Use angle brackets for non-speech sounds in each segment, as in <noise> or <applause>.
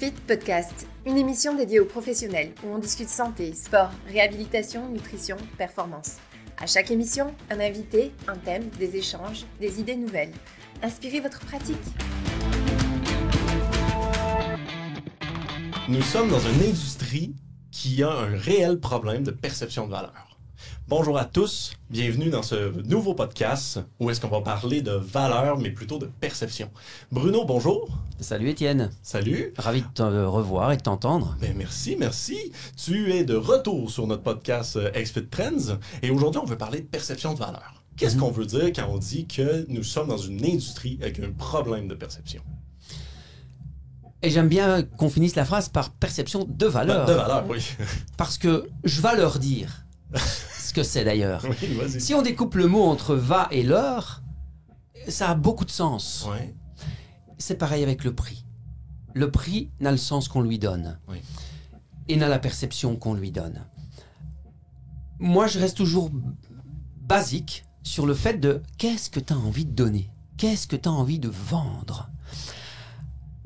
XFIT Podcast, une émission dédiée aux professionnels où on discute santé, sport, réhabilitation, nutrition, performance. À chaque émission, un invité, un thème, des échanges, des idées nouvelles. Inspirez votre pratique. Nous sommes dans une industrie qui a un réel problème de perception de valeur. Bonjour à tous, bienvenue dans ce nouveau podcast où est-ce qu'on va parler de valeur, mais plutôt de perception. Bruno, bonjour. Salut Étienne. Salut. Ravi de te revoir et de t'entendre. Ben merci, merci. Tu es de retour sur notre podcast euh, XFIT Trends et aujourd'hui on veut parler de perception de valeur. Qu'est-ce Mhm. qu'on veut dire quand on dit que nous sommes dans une industrie avec un problème de perception? Et j'aime bien qu'on finisse la phrase par perception de valeur. De valeur, oui. Parce que je vais leur dire <laughs> ce que c'est d'ailleurs. oui. Si on découpe le mot entre va et l'heure, ça a beaucoup de sens. Ouais. C'est pareil avec le prix. Le prix n'a le sens qu'on lui donne. Oui. Et n'a la perception qu'on lui donne. Moi, je reste toujours basique sur le fait de qu'est-ce que tu as envie de donner? Qu'est-ce que tu as envie de vendre?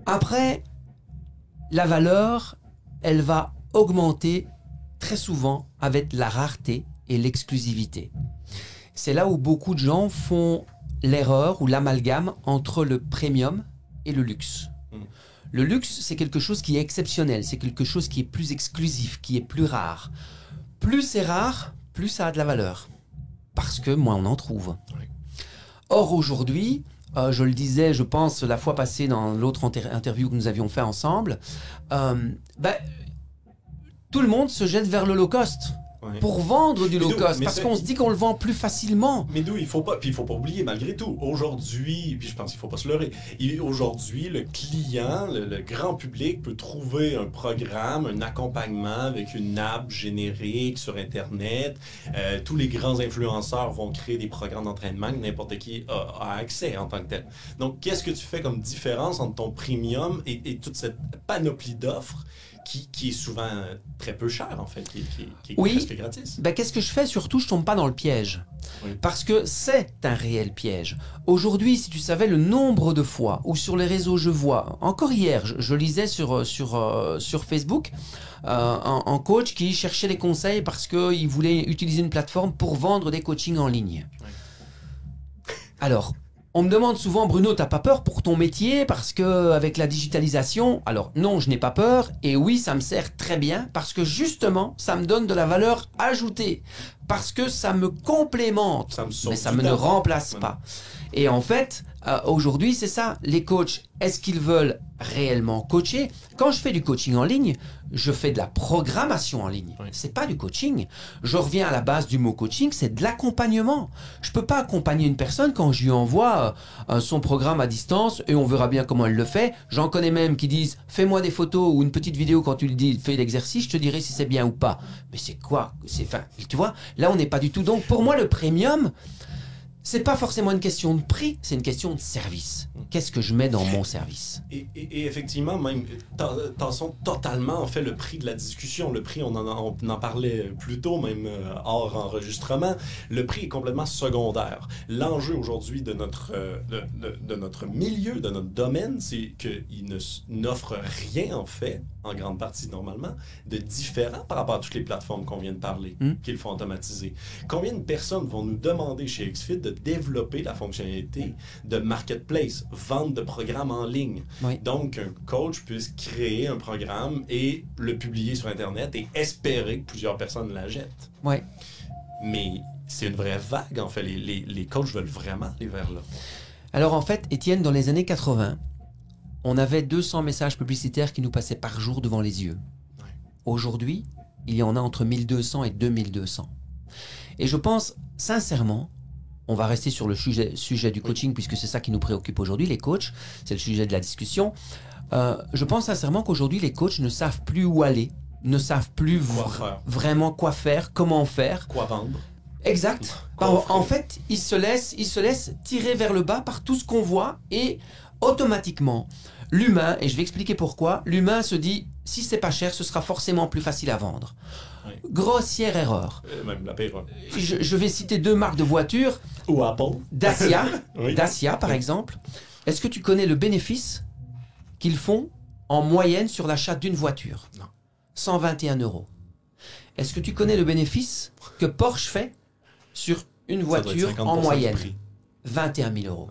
Après, la valeur, elle va augmenter très souvent avec la rareté et l'exclusivité. C'est là où beaucoup de gens font l'erreur ou l'amalgame entre le premium et le luxe. Mm. Le luxe, c'est quelque chose qui est exceptionnel, c'est quelque chose qui est plus exclusif, qui est plus rare. Plus c'est rare, plus ça a de la valeur. Parce que moins on en trouve. Oui. Or aujourd'hui, euh, je le disais, je pense, la fois passée dans l'autre inter- interview que nous avions fait ensemble, euh, ben, tout le monde se jette vers le low cost Ouais. pour vendre du low cost parce qu'on se dit qu'on le vend plus facilement. Mais d'où? Il faut pas, puis il faut pas oublier malgré tout. Aujourd'hui, puis je pense qu'il faut pas se leurrer. Aujourd'hui, le client, le, le grand public peut trouver un programme, un accompagnement avec une app générique sur Internet. Euh, tous les grands influenceurs vont créer des programmes d'entraînement que n'importe qui a, a accès en tant que tel. Donc, qu'est-ce que tu fais comme différence entre ton premium et, et toute cette panoplie d'offres qui, qui est souvent euh, très peu cher en fait, qui, qui- qui est Oui. presque gratis? Ben, Qu'est-ce que je fais? Surtout, je tombe pas dans le piège. Oui. Parce que c'est un réel piège. Aujourd'hui, si tu savais le nombre de fois où sur les réseaux je vois, encore hier, je, je lisais sur, euh, sur, euh, sur Facebook, euh, un, un coach qui cherchait des conseils parce qu'il voulait utiliser une plateforme pour vendre des coachings en ligne. Alors, on me demande souvent, Bruno, t'as pas peur pour ton métier parce que avec la digitalisation, alors non, je n'ai pas peur. Et oui, ça me sert très bien parce que justement, ça me donne de la valeur ajoutée parce que ça me complémente, Ça me sauve mais ça me ne remplace pas. Et en fait, euh, aujourd'hui, c'est ça. Les coachs, est-ce qu'ils veulent réellement coacher? Quand je fais du coaching en ligne, je fais de la programmation en ligne. Oui. C'est pas du coaching. Je reviens à la base du mot coaching, c'est de l'accompagnement. Je peux pas accompagner une personne quand je lui envoie euh, son programme à distance et on verra bien comment elle le fait. J'en connais même qui disent fais-moi des photos ou une petite vidéo quand tu lui dis fais l'exercice, je te dirai si c'est bien ou pas. Mais c'est quoi? C'est enfin, tu vois, là on n'est pas du tout. Donc pour moi le premium, c'est pas forcément une question de prix, c'est une question de service. Qu'est-ce que je mets dans mon service? Et, et- et effectivement, même, tassons totalement en fait le prix de la discussion. Le prix, on en, a- on en parlait plus tôt, même euh, hors enregistrement. Le prix est complètement secondaire. L'enjeu aujourd'hui de notre, euh, de, de- de notre milieu, de notre domaine, c'est qu'il n'offre rien en fait, en grande partie normalement, de différent par rapport à toutes les plateformes qu'on vient de parler, Mm. qu'il faut automatiser. Combien de personnes vont nous demander chez XFIT de développer la fonctionnalité de marketplace, vente de programmes en ligne? Oui. Donc, un coach puisse créer un programme et le publier sur Internet et espérer que plusieurs personnes l'achètent. Ouais. Mais c'est une vraie vague, en fait. Les, les, les coachs veulent vraiment aller vers là. Alors en fait, Étienne, dans les années 80, on avait 200 messages publicitaires qui nous passaient par jour devant les yeux. Aujourd'hui, il y en a entre 1200 et 2200. Et je pense sincèrement, on va rester sur le sujet, sujet du coaching puisque c'est ça qui nous préoccupe aujourd'hui, les coachs, c'est le sujet de la discussion. Euh, je pense sincèrement qu'aujourd'hui, les coachs ne savent plus où aller, ne savent plus Quoi vr- vraiment quoi faire, comment faire. Quoi vendre? Exact. Quoi en fait, ils se laissent, ils se laissent tirer vers le bas par tout ce qu'on voit et automatiquement, l'humain, et je vais expliquer pourquoi, l'humain se dit si c'est pas cher, ce sera forcément plus facile à vendre. Oui. Grossière erreur. Euh, même la pire. Je, je vais citer deux marques de voitures. Ou Apple. Dacia, <laughs> Oui. Dacia par exemple. Est-ce que tu connais le bénéfice qu'ils font en moyenne sur l'achat d'une voiture? Non. 121 euros. Est-ce que tu connais le bénéfice que Porsche fait sur une voiture 50% en moyenne? prix. 21 000 euros.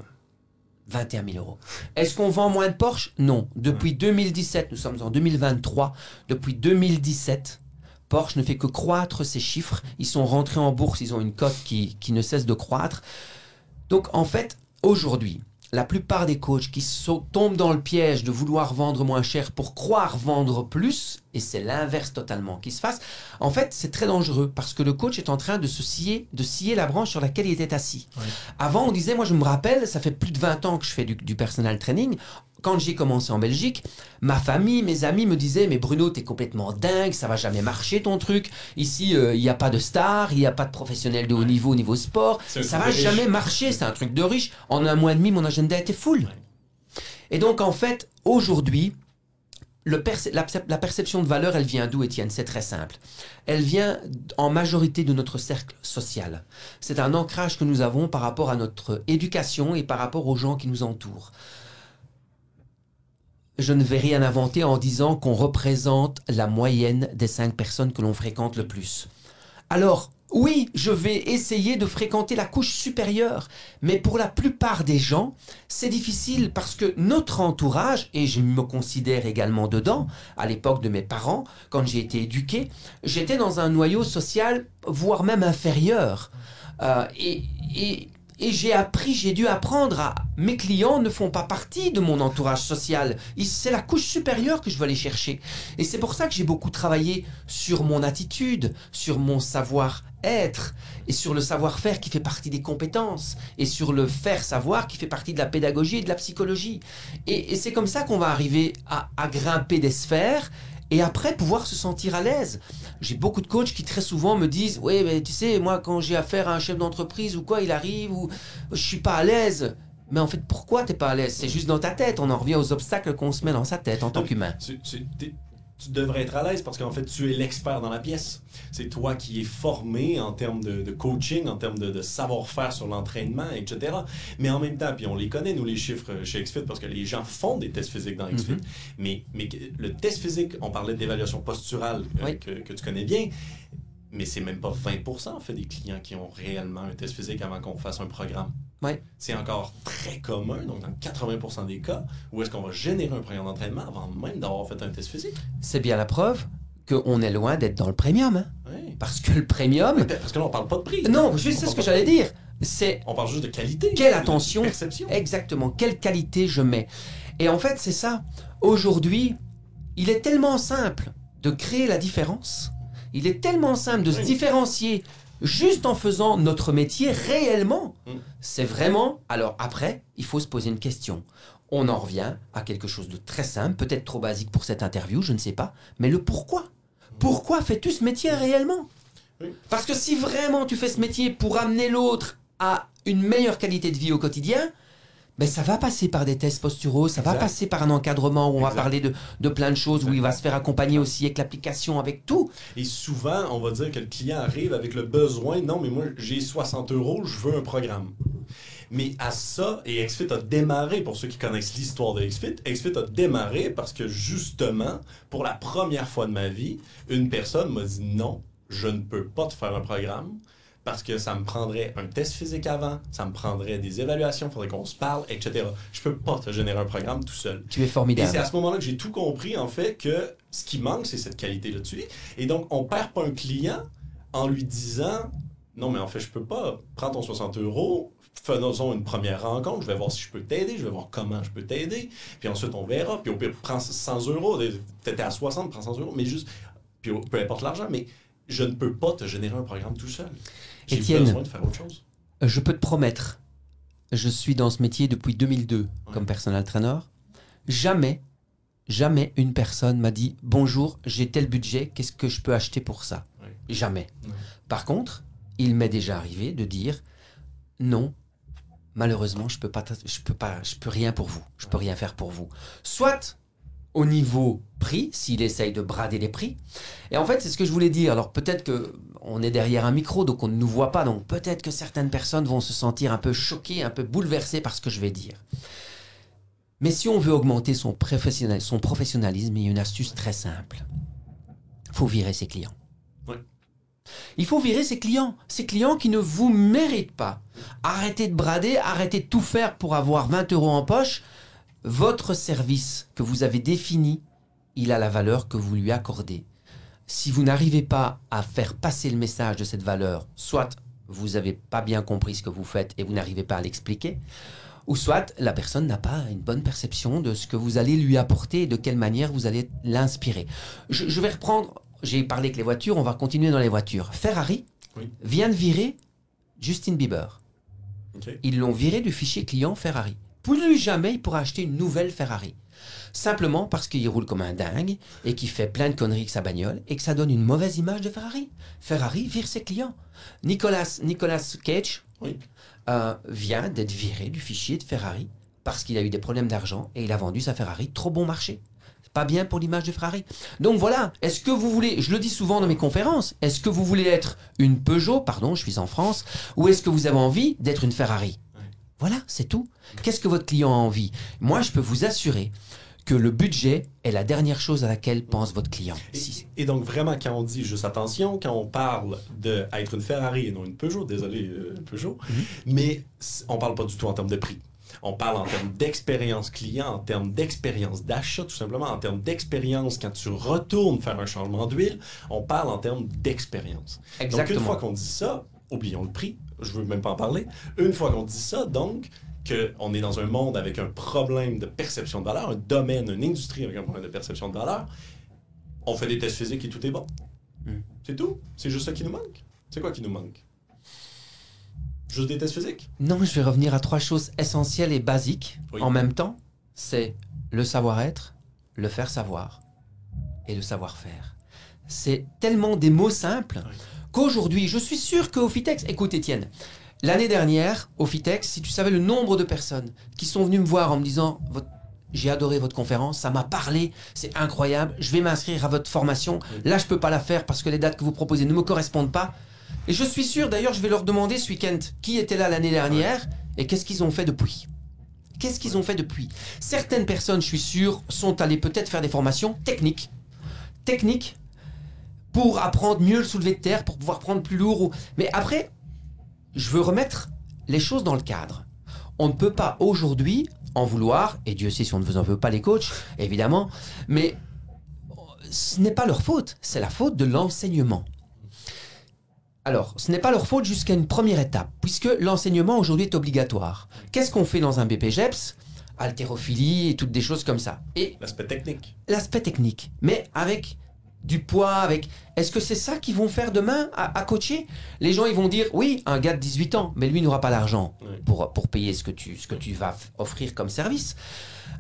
21 000 euros. Est-ce qu'on vend moins de Porsche? Non. Depuis 2017, nous sommes en 2023, depuis 2017, Porsche ne fait que croître ses chiffres. Ils sont rentrés en bourse, ils ont une cote qui, qui ne cesse de croître. Donc en fait, aujourd'hui, la plupart des coachs qui tombent dans le piège de vouloir vendre moins cher pour croire vendre plus, et c'est l'inverse totalement qui se passe, en fait, c'est très dangereux parce que le coach est en train de se scier, de scier la branche sur laquelle il était assis. Avant, on disait, moi je me rappelle, ça fait plus de 20 ans que je fais du, du personal training. Quand j'ai commencé en Belgique, ma famille, mes amis me disaient, mais Bruno, t'es complètement dingue, ça va jamais marcher ton truc. Ici, euh, il n'y a pas de stars, il n'y a pas de professionnels de haut niveau au niveau sport. Ça va riche. jamais marcher, c'est un truc de riche. En un mois et demi, mon agenda était full. Et donc, en fait, aujourd'hui, la, la perception de valeur, elle vient d'où, Étienne? C'est très simple. Elle vient en majorité de notre cercle social. C'est un ancrage que nous avons par rapport à notre éducation et par rapport aux gens qui nous entourent. Je ne vais rien inventer en disant qu'on représente la moyenne des cinq personnes que l'on fréquente le plus. Alors, oui, je vais essayer de fréquenter la couche supérieure, mais pour la plupart des gens, c'est difficile parce que notre entourage, et je me considère également dedans, à l'époque de mes parents, quand j'ai été éduqué, j'étais dans un noyau social, voire même inférieur. Euh, et et- et j'ai appris, j'ai dû apprendre à... Mes clients ne font pas partie de mon entourage social. C'est la couche supérieure que je veux aller chercher. Et c'est pour ça que j'ai beaucoup travaillé sur mon attitude, sur mon savoir-être, et sur le savoir-faire qui fait partie des compétences, et sur le faire savoir qui fait partie de la pédagogie et de la psychologie. Et, c'est comme ça qu'on va arriver à grimper des sphères et après pouvoir se sentir à l'aise. J'ai beaucoup de coachs qui très souvent me disent Oui, mais tu sais, moi, quand j'ai affaire à un chef d'entreprise ou quoi, il arrive, ou je suis pas à l'aise. Mais en fait, pourquoi t'es pas à l'aise? C'est juste dans ta tête. On en revient aux obstacles qu'on se met dans sa tête en tant Donc, qu'humain. Tu, devrais être à l'aise parce qu'en fait, tu es l'expert dans la pièce. C'est toi qui es formé en termes de, de coaching, en termes de, de savoir-faire sur l'entraînement, etc. Mais en même temps, puis on les connaît, nous, les chiffres chez XFIT, parce que les gens font des tests physiques dans XFIT. Mhm. mais, mais le test physique, on parlait d'évaluation posturale euh, Oui. que, que tu connais bien. Mais c'est même pas 20% en fait des clients qui ont réellement un test physique avant qu'on fasse un programme. Ouais. C'est encore très commun, donc dans 80% des cas, où est-ce qu'on va générer un programme d'entraînement avant même d'avoir fait un test physique? C'est bien la preuve qu'on est loin d'être dans le premium. hein. Oui. Parce que le premium. Parce que là, on parle pas de prix. Non, juste c'est ce que j'allais dire. C'est On parle juste de qualité. Quelle attention. Perception. Exactement, quelle qualité je mets. Et en fait, c'est ça. Aujourd'hui, il est tellement simple de créer la différence. Il est tellement simple de se différencier juste en faisant notre métier réellement. Mm. C'est vraiment... Alors après, il faut se poser une question. On en revient à quelque chose de très simple, peut-être trop basique pour cette interview, je ne sais pas, mais le pourquoi? Pourquoi fais-tu ce métier réellement? Oui. Parce que si vraiment tu fais ce métier pour amener l'autre à une meilleure qualité de vie au quotidien, ben ça va passer par des tests posturaux, ça va passer par un encadrement où on va parler de, de plein de choses, où il va se faire accompagner aussi avec l'application, avec tout. Et souvent, on va dire que le client arrive avec le besoin, non, mais moi, j'ai 60 euros, je veux un programme. Mais à ça, et XFIT a démarré, pour ceux qui connaissent l'histoire de XFIT, XFIT a démarré parce que justement, pour la première fois de ma vie, une personne m'a dit non, je ne peux pas te faire un programme parce que ça me prendrait un test physique avant, ça me prendrait des évaluations, il faudrait qu'on se parle, etc. Je peux pas te générer un programme tout seul. Tu es Et c'est formidable. à ce moment-là que j'ai tout compris, en fait, que ce qui manque, c'est cette qualité là-dessus. Et donc, on perd pas un client en lui disant Non, mais en fait, je peux pas. Prends ton 60 euros, faisons une première rencontre, je vais voir si je peux t'aider, je vais voir comment je peux t'aider. Puis ensuite, on verra. Puis au pire, prends 100 euros. Peut-être à 60, prends 100 euros. Mais juste, puis peu importe l'argent, mais je ne peux pas te générer un programme tout seul. Étienne. besoin de faire autre chose. Je peux te promettre, je suis dans ce métier depuis 2002 comme personal trainer. Jamais, jamais une personne m'a dit Bonjour, j'ai tel budget, qu'est-ce que je peux acheter pour ça Ouais. Jamais. Ouais. Par contre, il m'est déjà arrivé de dire Non, malheureusement, je peux pas, je peux pas, je peux rien pour vous, je peux rien faire pour vous. Soit au niveau prix, s'il essaye de brader les prix. Et en fait, c'est ce que je voulais dire. Alors peut-être que on est derrière un micro, donc on ne nous voit pas, donc peut-être que certaines personnes vont se sentir un peu choquées, un peu bouleversées par ce que je vais dire. Mais si on veut augmenter son, professionnel, son professionnalisme, il y a une astuce très simple. Il faut virer ses clients. Il faut virer ses clients. Ces clients qui ne vous méritent pas. Arrêtez de brader, arrêtez de tout faire pour avoir 20 euros en poche. Votre service que vous avez défini, il a la valeur que vous lui accordez. Si vous n'arrivez pas à faire passer le message de cette valeur, soit vous n'avez pas bien compris ce que vous faites et vous n'arrivez pas à l'expliquer, ou soit la personne n'a pas une bonne perception de ce que vous allez lui apporter et de quelle manière vous allez l'inspirer. Je, je vais reprendre, j'ai parlé avec les voitures, on va continuer dans les voitures. Ferrari Oui. vient de virer Justin Bieber. Ils l'ont viré du fichier client Ferrari. Plus jamais il pourra acheter une nouvelle Ferrari. Simplement parce qu'il roule comme un dingue et qu'il fait plein de conneries avec sa bagnole et que ça donne une mauvaise image de Ferrari. Ferrari vire ses clients. Nicolas, Nicolas Cage Oui. euh, vient d'être viré du fichier de Ferrari parce qu'il a eu des problèmes d'argent et il a vendu sa Ferrari trop bon marché. Pas bien pour l'image de Ferrari. Donc voilà, est-ce que vous voulez, je le dis souvent dans mes conférences, est-ce que vous voulez être une Peugeot, pardon, je suis en France, ou est-ce que vous avez envie d'être une Ferrari? Voilà, c'est tout. Qu'est-ce que votre client a envie? Moi, je peux vous assurer que le budget est la dernière chose à laquelle pense votre client. Et, donc, vraiment, quand on dit juste attention, quand on parle d'être une Ferrari et non une Peugeot, désolé, euh, Peugeot, mais c- on parle pas du tout en termes de prix. On parle en termes d'expérience client, en termes d'expérience d'achat, tout simplement, en termes d'expérience quand tu retournes faire un changement d'huile. On parle en termes d'expérience. Donc, une fois qu'on dit ça, oublions le prix, je veux même pas en parler. Une fois qu'on dit ça, donc, qu'on est dans un monde avec un problème de perception de valeur, un domaine, une industrie avec un problème de perception de valeur, on fait des tests physiques et tout est bon. Mm. C'est tout. C'est juste ça qui nous manque. C'est quoi qui nous manque? Juste des tests physiques? Non, je vais revenir à trois choses essentielles et basiques Oui. en même temps. C'est le savoir-être, le faire savoir et le savoir-faire. C'est tellement des mots simples Oui. Qu'aujourd'hui, je suis sûr que Ofitex, écoute Étienne, l'année dernière, Ofitex, si tu savais le nombre de personnes qui sont venues me voir en me disant j'ai adoré votre conférence, ça m'a parlé, c'est incroyable, je vais m'inscrire à votre formation. Là, je peux pas la faire parce que les dates que vous proposez ne me correspondent pas. Et je suis sûr, d'ailleurs, je vais leur demander ce week-end qui était là l'année dernière et qu'est-ce qu'ils ont fait depuis. Qu'est-ce qu'ils ont fait depuis? Certaines personnes, je suis sûr, sont allées peut-être faire des formations techniques. Techniques pour apprendre mieux le soulevé de terre, pour pouvoir prendre plus lourd. ou- Mais après, je veux remettre les choses dans le cadre. On ne peut pas aujourd'hui en vouloir, et Dieu sait si on ne vous en veut pas les coachs, évidemment, mais ce n'est pas leur faute, c'est la faute de l'enseignement. Alors, ce n'est pas leur faute jusqu'à une première étape, puisque l'enseignement aujourd'hui est obligatoire. Qu'est-ce qu'on fait dans un BPGEPS Haltérophilie et toutes des choses comme ça. Et L'aspect technique. l'aspect technique, mais avec du poids, avec... Est-ce que c'est ça qu'ils vont faire demain à, à coacher? Les gens, ils vont dire, oui, un gars de 18 ans, mais lui n'aura pas l'argent Oui. pour, pour payer ce que, tu, ce que tu vas offrir comme service.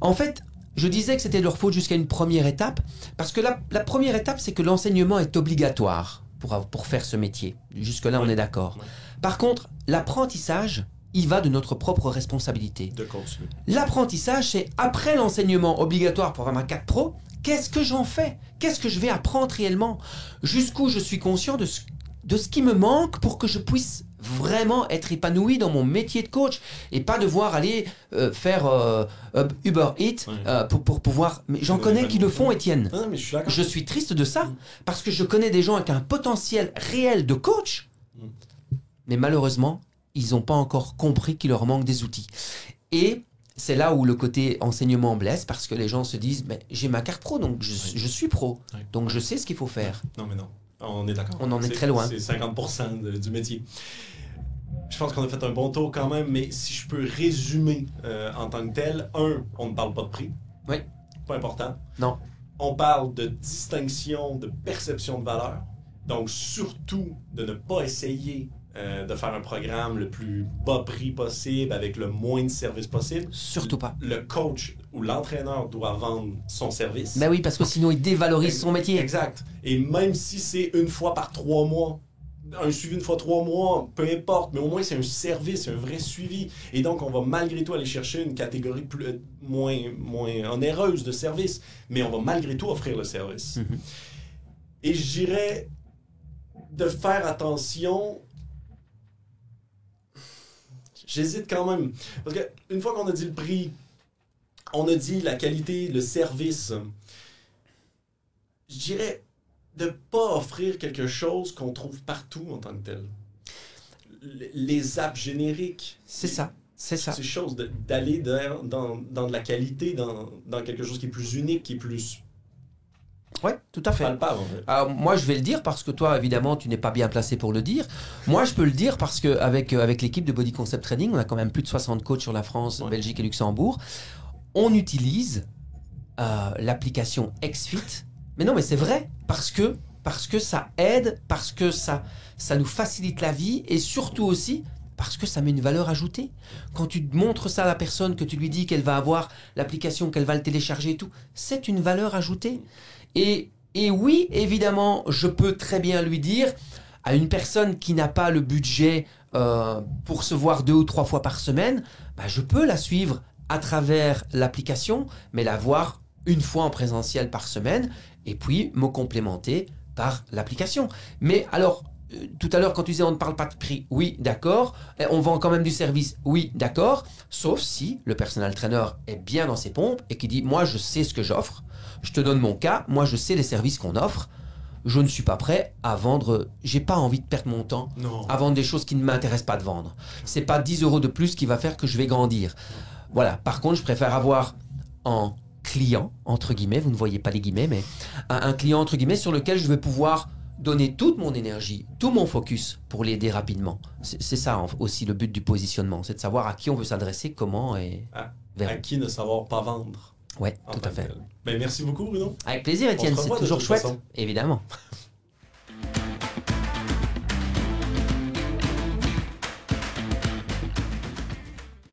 En fait, je disais que c'était leur faute jusqu'à une première étape, parce que la, la première étape, c'est que l'enseignement est obligatoire pour, pour faire ce métier. Jusque-là, on est d'accord. Oui. Par contre, l'apprentissage, il va de notre propre responsabilité. L'apprentissage, c'est après l'enseignement obligatoire pour avoir ma 4 Pro, qu'est-ce que j'en fais? Qu'est-ce que je vais apprendre réellement? Jusqu'où je suis conscient de ce, de ce qui me manque pour que je puisse vraiment être épanoui dans mon métier de coach et pas devoir aller euh, faire euh, Uber Eats Ouais. euh, pour, pour pouvoir... J'en connais qui le font, Étienne. Non, non, mais je suis d'accord. Je suis triste de ça parce que je connais des gens avec un potentiel réel de coach, Mm. mais malheureusement, ils n'ont pas encore compris qu'il leur manque des outils. Et c'est là où le côté enseignement blesse parce que les gens se disent mais j'ai ma carte pro donc je, je suis pro Oui. donc je sais ce qu'il faut faire. Non, mais non. On est d'accord. On en est très loin. C'est 50 de- du métier. Je pense qu'on a fait un bon tour quand même, mais si je peux résumer euh, en tant que tel, un, on ne parle pas de prix. Oui. Pas important. Non. On parle de distinction, de perception de valeur. Donc, surtout, de ne pas essayer euh, de faire un programme le plus bas prix possible avec le moins de services possible. Surtout pas. Le coach ou l'entraîneur doit vendre son service. Ben oui parce que sinon il dévalorise son métier. Exact. Et même si c'est une fois par trois mois, un suivi une fois trois mois, peu importe, mais au moins c'est un service, un vrai suivi. Et donc on va malgré tout aller chercher une catégorie plus, euh, moins, moins onéreuse de service, mais on va malgré tout offrir le service. Mhm. Et je dirais de faire attention. J'hésite quand même. Parce que une fois qu'on a dit le prix, on a dit la qualité, le service. Je dirais de ne pas offrir quelque chose qu'on trouve partout en tant que tel. Les apps génériques. C'est ça, c'est ça. Ces choses, d'aller dans, dans, dans de la qualité, dans, dans quelque chose qui est plus unique, qui est plus Ouais, tout à fait. palpable. en fait. Alors, moi, je vais le dire parce que toi, évidemment, tu n'es pas bien placé pour le dire. Moi, je peux le dire parce qu'avec avec l'équipe de Body Concept Training, on a quand même plus de 60 coachs sur la France, Ouais. Belgique et Luxembourg. On utilise euh, l'application XFIT. Mais non, mais c'est vrai parce que, parce que ça aide, parce que ça, ça nous facilite la vie et surtout aussi parce que ça met une valeur ajoutée. Quand tu montres ça à la personne, que tu lui dis qu'elle va avoir l'application, qu'elle va le télécharger et tout, c'est une valeur ajoutée. Et, oui, évidemment, je peux très bien lui dire à une personne qui n'a pas le budget euh, pour se voir deux ou trois fois par semaine, bah, je peux la suivre à travers l'application, mais la voir une fois en présentiel par semaine, et puis me complémenter par l'application. Mais alors, euh, tout à l'heure, quand tu disais on ne parle pas de prix, oui, d'accord. Eh, On vend quand même du service, oui, d'accord. Sauf si le personal trainer est bien dans ses pompes et qui dit Moi, je sais ce que j'offre. Je te donne mon cas. Moi, je sais les services qu'on offre. Je ne suis pas prêt à vendre. J'ai pas envie de perdre mon temps Non. à vendre des choses qui ne m'intéressent pas de vendre. C'est pas 10 euros de plus qui va faire que je vais grandir. Voilà. Par contre, je préfère avoir en client, entre guillemets, vous ne voyez pas les guillemets, mais un, un client, entre guillemets, sur lequel je vais pouvoir donner toute mon énergie, tout mon focus pour l'aider rapidement. C'est ça aussi le but du positionnement, c'est de savoir à qui on veut s'adresser, comment et À, vers à qui ne savoir pas vendre. Ouais, en tout à que fait. Ben, merci beaucoup, Bruno. Avec plaisir, Étienne, c'est toujours chouette, façon. évidemment.